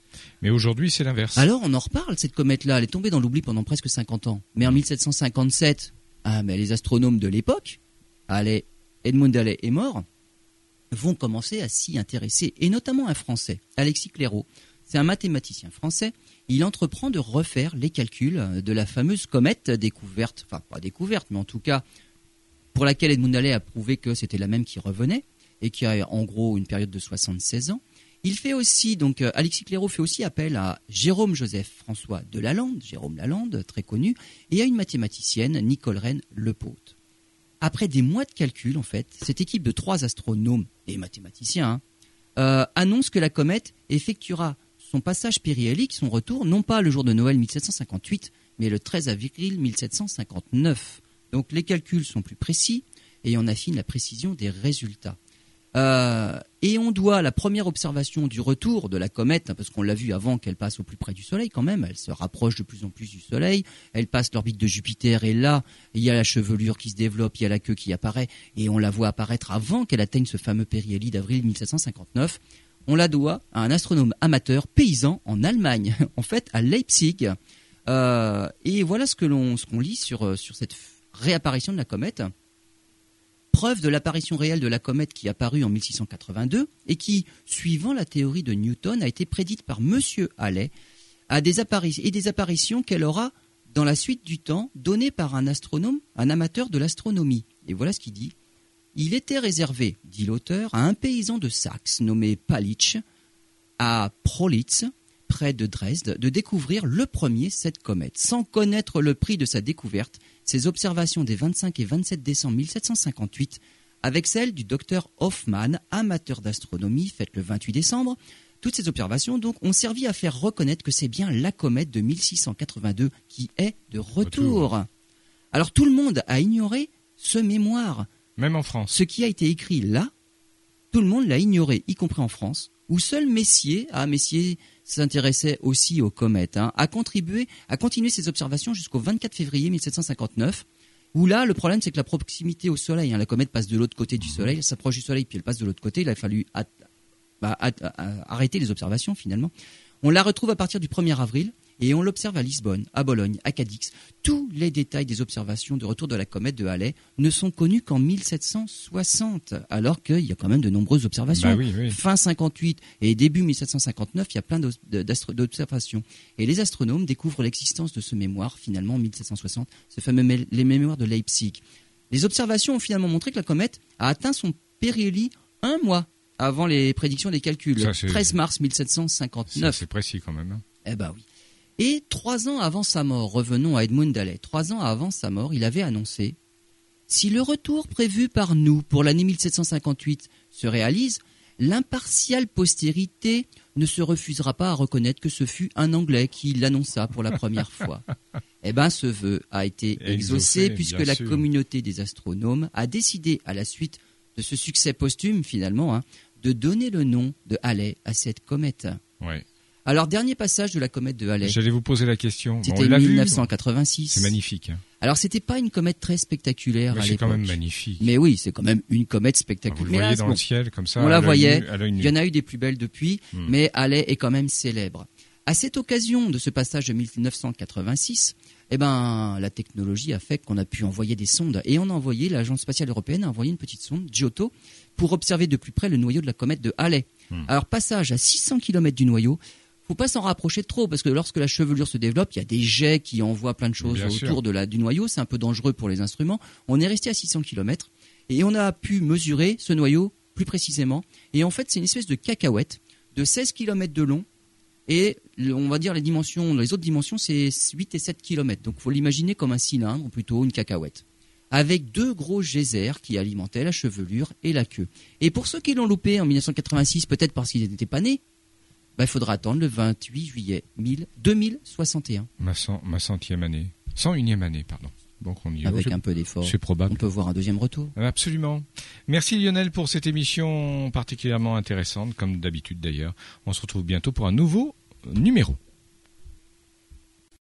Mais aujourd'hui, c'est l'inverse. Alors, on en reparle, cette comète-là, elle est tombée dans l'oubli pendant presque 50 ans. Mais en 1757, ah, mais les astronomes de l'époque, Edmund Halley est mort, vont commencer à s'y intéresser, et notamment un Français, Alexis Clairaut. C'est un mathématicien français. Il entreprend de refaire les calculs de la fameuse comète découverte, enfin pas découverte, mais en tout cas pour laquelle Edmund Halley a prouvé que c'était la même qui revenait et qui a en gros une période de 76 ans. Il fait aussi, donc euh, Alexis Clairaut fait aussi appel à Jérôme Joseph François de Lalande, Jérôme Lalande, très connu, et à une mathématicienne, Nicole Rennes Lepaute. Après des mois de calculs, en fait, cette équipe de trois astronomes et mathématiciens hein, euh, annonce que la comète effectuera son passage périhélique, son retour, non pas le jour de Noël 1758, mais le 13 avril 1759. Donc les calculs sont plus précis et on affine la précision des résultats. Euh, et on doit la première observation du retour de la comète, hein, parce qu'on l'a vu avant qu'elle passe au plus près du Soleil quand même, elle se rapproche de plus en plus du Soleil, elle passe l'orbite de Jupiter et là, il y a la chevelure qui se développe, il y a la queue qui apparaît, et on la voit apparaître avant qu'elle atteigne ce fameux périhélie d'avril 1759. On la doit à un astronome amateur paysan en Allemagne, <laughs> en fait à Leipzig. Euh, et voilà ce que l'on qu'on lit sur, euh, sur cette réapparition de la comète preuve de l'apparition réelle de la comète qui apparut en 1682 et qui, suivant la théorie de Newton, a été prédite par Monsieur Halley à des et des apparitions qu'elle aura dans la suite du temps données par un astronome, un amateur de l'astronomie. Et voilà ce qu'il dit. Il était réservé, dit l'auteur, à un paysan de Saxe nommé Palitsch, à Prolitz, près de Dresde, de découvrir le premier cette comète. Sans connaître le prix de sa découverte, ses observations des 25 et 27 décembre 1758, avec celles du docteur Hoffmann, amateur d'astronomie, faites le 28 décembre, toutes ces observations donc ont servi à faire reconnaître que c'est bien la comète de 1682 qui est de retour. Retour. Alors tout le monde a ignoré ce mémoire. Même en France. Ce qui a été écrit là, tout le monde l'a ignoré, y compris en France, où seul Messier, ah Messier s'intéressait aussi aux comètes, hein, a contribué, a continué ses observations jusqu'au 24 février 1759. Où là, le problème, c'est que la proximité au Soleil, hein, la comète passe de l'autre côté du Soleil, elle s'approche du Soleil, puis elle passe de l'autre côté. Il a fallu bah, à- arrêter les observations finalement. On la retrouve à partir du 1er avril et on l'observe à Lisbonne, à Bologne, à Cadix. Tous les détails des observations de retour de la comète de Halley ne sont connus qu'en 1760, alors qu'il y a quand même de nombreuses observations. Bah oui, oui. Fin 58 et début 1759, il y a plein d'observations. Et les astronomes découvrent l'existence de ce mémoire, finalement, en 1760, ce fameux mé- les mémoires de Leipzig. Les observations ont finalement montré que la comète a atteint son périhélie un mois avant les prédictions des calculs, Ça, c'est- 13 mars C'est 1759. c'est précis quand même. hein. Eh ben oui. Et trois ans avant sa mort, revenons à Edmund Halley, trois ans avant sa mort, il avait annoncé Si le retour prévu par nous pour l'année 1758 se réalise, l'impartiale postérité ne se refusera pas à reconnaître que ce fut un Anglais qui l'annonça pour la première <laughs> fois. Eh ben, ce vœu a été Exaucé, exaucé puisque bien la sûr. communauté des astronomes a décidé, à la suite de ce succès posthume finalement, hein, de donner le nom de Halley à cette comète. Ouais. Alors, dernier passage de la comète de Halley. J'allais vous poser la question. C'était on l'a vu. 1986. C'est magnifique. hein. Alors, c'était pas une comète très spectaculaire Mais C'est quand même magnifique. Mais oui, c'est quand même une comète Vous spectaculaire. le Mais voyez dans bon, le ciel comme ça. on la voyait. Il y en a eu des plus belles depuis, Hmm. mais Halley est quand même célèbre. À cette occasion de ce passage de 1986, eh ben, la technologie a fait qu'on a pu envoyer des sondes. Et on a envoyé, l'Agence spatiale européenne a envoyé une petite sonde, Giotto, pour observer de plus près le noyau de la comète de Halley. Hmm. Alors, passage à 600 km du noyau, faut pas s'en rapprocher trop, parce que lorsque la chevelure se développe, il y a des jets qui envoient plein de choses Bien autour sûr. de la, du noyau, c'est un peu dangereux pour les instruments. On est resté à 600 km, et on a pu mesurer ce noyau plus précisément. Et en fait, c'est une espèce de cacahuète de 16 km de long. Et on va dire les dimensions, les autres dimensions, c'est 8 et 7 km. Donc faut l'imaginer comme un cylindre, ou plutôt une cacahuète. Avec deux gros geysers qui alimentaient la chevelure et la queue. Et pour ceux qui l'ont loupé en 1986, peut-être parce qu'ils n'étaient pas nés, bah, il faudra attendre le 28 juillet 2061. Ma, ma centième année. 101e année, pardon. Donc on y Avec un peu d'effort. C'est probable. On peut voir un deuxième retour. Absolument. Merci Lionel pour cette émission particulièrement intéressante, comme d'habitude d'ailleurs. On se retrouve bientôt pour un nouveau numéro.